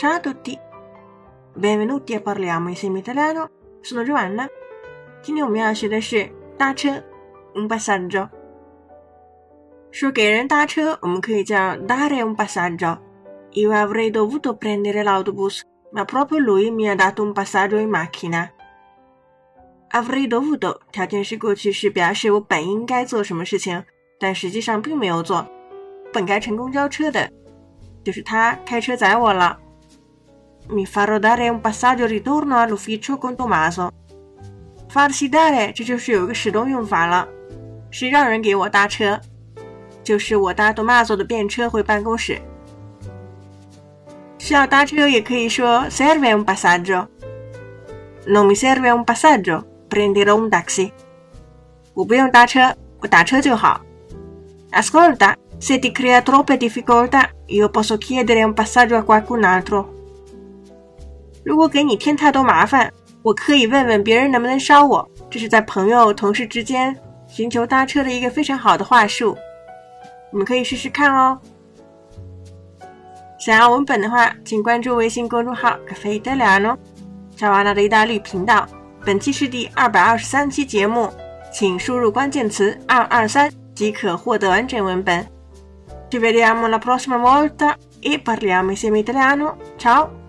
Ciao a tutti! Benvenuti a Parliamo insieme italiano. Sono Giovanna。今天我们要学的是搭车，un passaggio。说给人搭车，我们可以叫 dare un passaggio。Io avrei dovuto prendere l'autobus, ma proprio lui mi ha dato un passaggio in macchina. Avrei dovuto 条件式过去式，表示我本应该做什么事情，但实际上并没有做。本该乘公交车的。就是他开车载我了。 Mi farò dare un passaggio ritorno all'ufficio con Tommaso。Farsi dare，这就是有一个使动用法了，是让人给我搭车，就是我搭 Tommaso 的便车回办公室。需要搭车也可以说 serve un passaggio。Non mi serve un passaggio, prenderò un taxi。我不用搭车，我打车就好。Ascolta。Se ti crea troppe difficoltà, io posso chiedere un passaggio a qualcun altro。 如果给你添太多麻烦，我可以问问别人能不能捎我。这是在朋友、同事之间寻求搭车的一个非常好的话术。你们可以试试看哦。想要文本的话，请关注微信公众号“咖啡德里诺”，查瓦娜的意大利频道。本期是第二百二十三期节目，请输入关键词“二二三”即可获得完整文本。Ci vediamo la prossima volta e parliamo insieme italiano. Ciao!